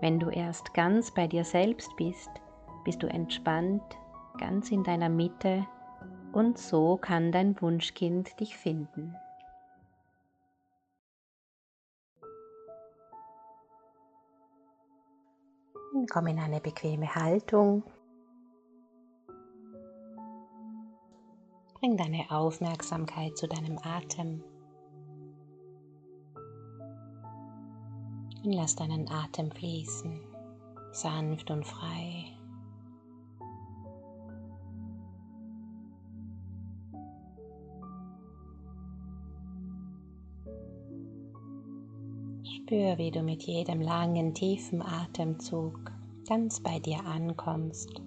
Wenn du erst ganz bei dir selbst bist, bist du entspannt, ganz in deiner Mitte und so kann dein Wunschkind dich finden. Komm in eine bequeme Haltung. Bring deine Aufmerksamkeit zu deinem Atem. Und lass deinen Atem fließen, sanft und frei. Spür, wie du mit jedem langen, tiefen Atemzug ganz bei dir ankommst.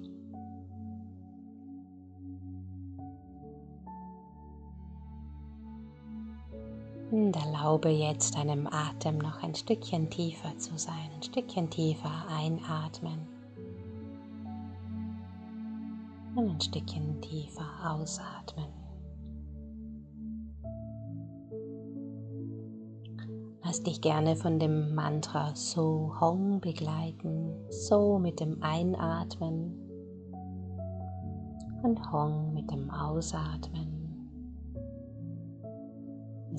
Und erlaube jetzt deinem Atem noch ein Stückchen tiefer zu sein, ein Stückchen tiefer einatmen und ein Stückchen tiefer ausatmen. Lass dich gerne von dem Mantra So Hong begleiten, So mit dem Einatmen und Hong mit dem Ausatmen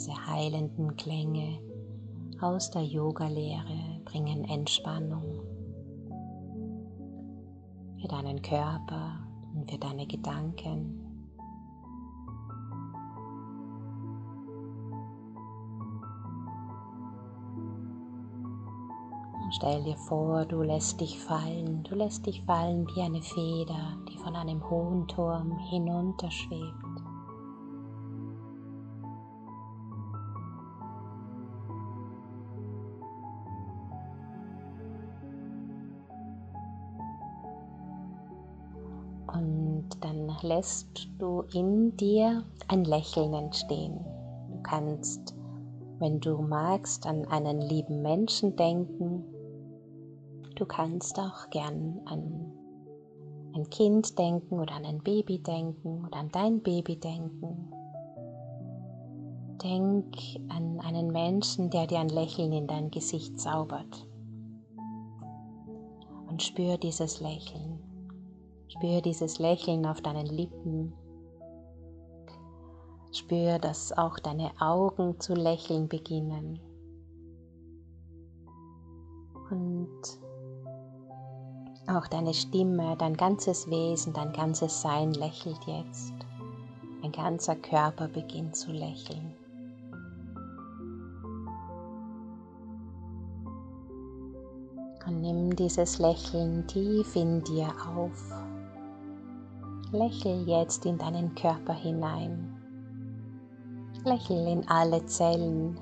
diese heilenden Klänge aus der Yoga-Lehre bringen Entspannung für deinen Körper und für deine Gedanken. stell dir vor, du lässt dich fallen, du lässt dich fallen wie eine Feder, die von einem hohen Turm hinunterschwebt. Dann lässt du in dir ein Lächeln entstehen. Du kannst, wenn du magst, an einen lieben Menschen denken. Du kannst auch gern an ein Kind denken oder an ein Baby denken oder an dein Baby denken. Denk an einen Menschen, der dir ein Lächeln in dein Gesicht zaubert. Und spür dieses Lächeln. Spür dieses Lächeln auf deinen Lippen. Spür, dass auch deine Augen zu lächeln beginnen. Und auch deine Stimme, dein ganzes Wesen, dein ganzes Sein lächelt jetzt. Dein ganzer Körper beginnt zu lächeln. Und nimm dieses Lächeln tief in dir auf. Lächel jetzt in deinen Körper hinein. Lächel in alle Zellen.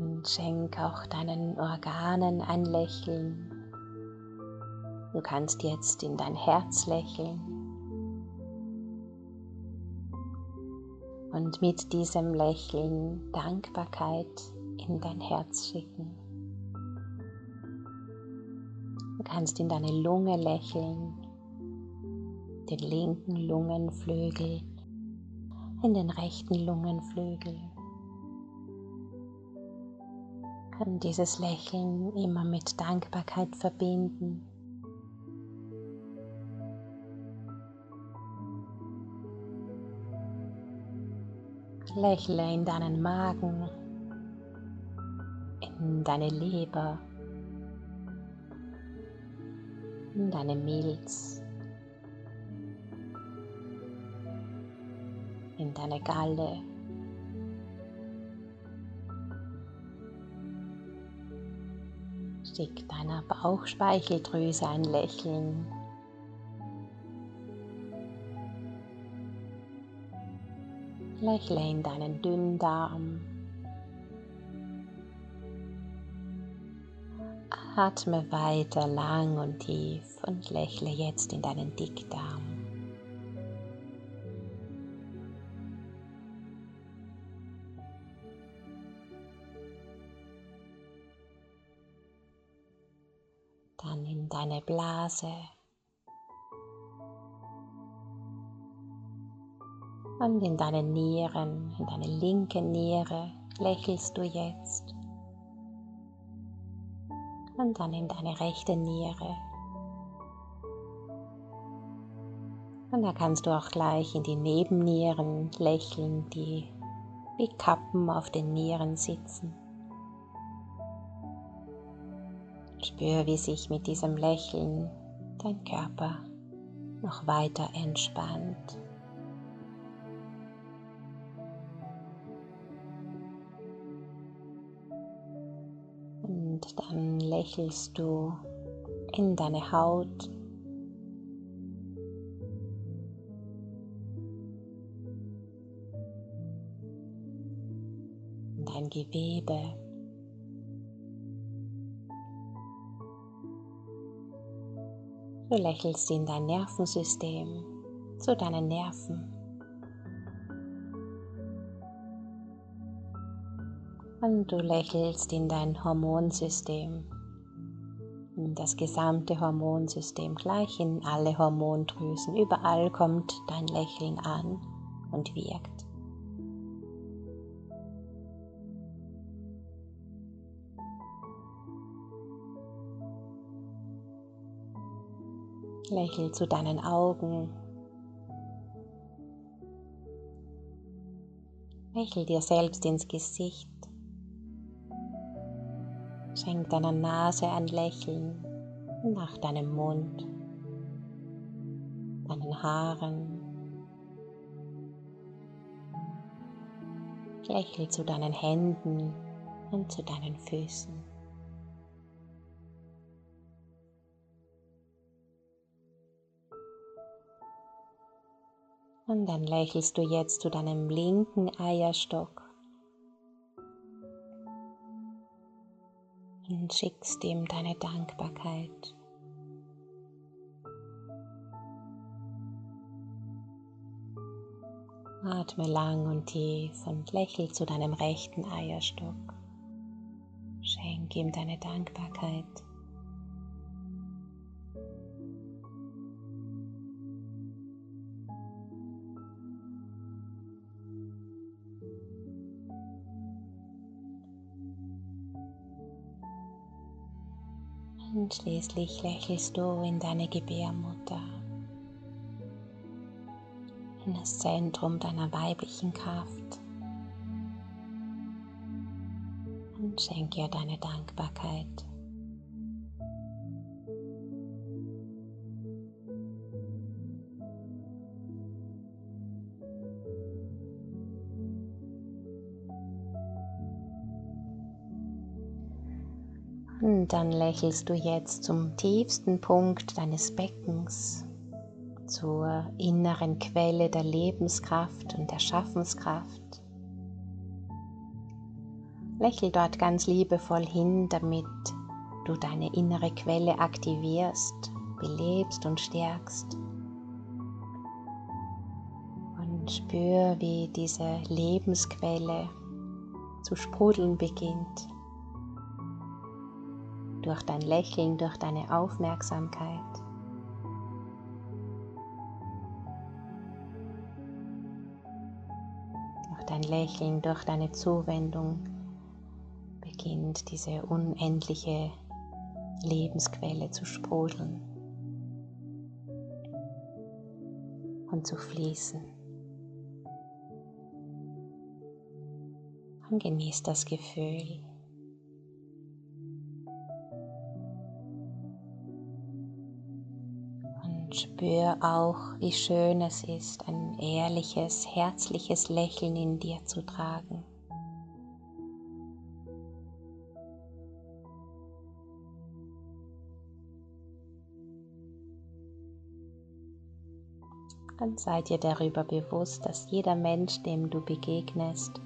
Und schenk auch deinen Organen ein Lächeln. Du kannst jetzt in dein Herz lächeln. Und mit diesem Lächeln Dankbarkeit in dein Herz schicken. Du kannst in deine Lunge lächeln, den linken Lungenflügel, in den rechten Lungenflügel. Kann dieses Lächeln immer mit Dankbarkeit verbinden. Lächle in deinen Magen, in deine Leber, in deine Milz, in deine Galle. Schick deiner Bauchspeicheldrüse ein Lächeln. Lächle in deinen Dünndarm. Atme weiter lang und tief und lächle jetzt in deinen Dickdarm. Dann in deine Blase. Und in deine Nieren, in deine linke Niere lächelst du jetzt. Und dann in deine rechte Niere. Und da kannst du auch gleich in die Nebennieren lächeln, die wie Kappen auf den Nieren sitzen. Spür, wie sich mit diesem Lächeln dein Körper noch weiter entspannt. Dann lächelst du in deine Haut. in Dein Gewebe. Du lächelst in dein Nervensystem, zu deinen Nerven. Und du lächelst in dein Hormonsystem, in das gesamte Hormonsystem, gleich in alle Hormondrüsen. Überall kommt dein Lächeln an und wirkt. Lächel zu deinen Augen. Lächel dir selbst ins Gesicht. Schenk deiner Nase ein Lächeln nach deinem Mund, deinen Haaren. Lächel zu deinen Händen und zu deinen Füßen. Und dann lächelst du jetzt zu deinem linken Eierstock und schickst ihm deine Dankbarkeit. Atme lang und tief und lächel zu deinem rechten Eierstock. Schenk ihm deine Dankbarkeit. Und schließlich lächelst du in deine Gebärmutter, in das Zentrum deiner weiblichen Kraft. Und schenk ihr deine Dankbarkeit. Dann lächelst du jetzt zum tiefsten Punkt deines Beckens, zur inneren Quelle der Lebenskraft und der Schaffenskraft. Lächel dort ganz liebevoll hin, damit du deine innere Quelle aktivierst, belebst und stärkst. Und spür, wie diese Lebensquelle zu sprudeln beginnt durch dein Lächeln, durch deine Aufmerksamkeit. Durch dein Lächeln, durch deine Zuwendung beginnt diese unendliche Lebensquelle zu sprudeln und zu fließen. Und genieß das Gefühl. Spür auch, wie schön es ist, ein ehrliches, herzliches Lächeln in dir zu tragen. dann sei dir darüber bewusst, dass jeder Mensch, dem du begegnest,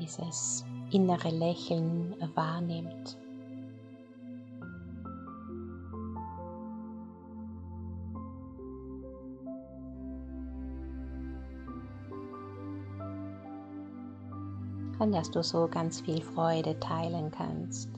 dieses innere Lächeln wahrnimmt. Dass du so ganz viel Freude teilen kannst.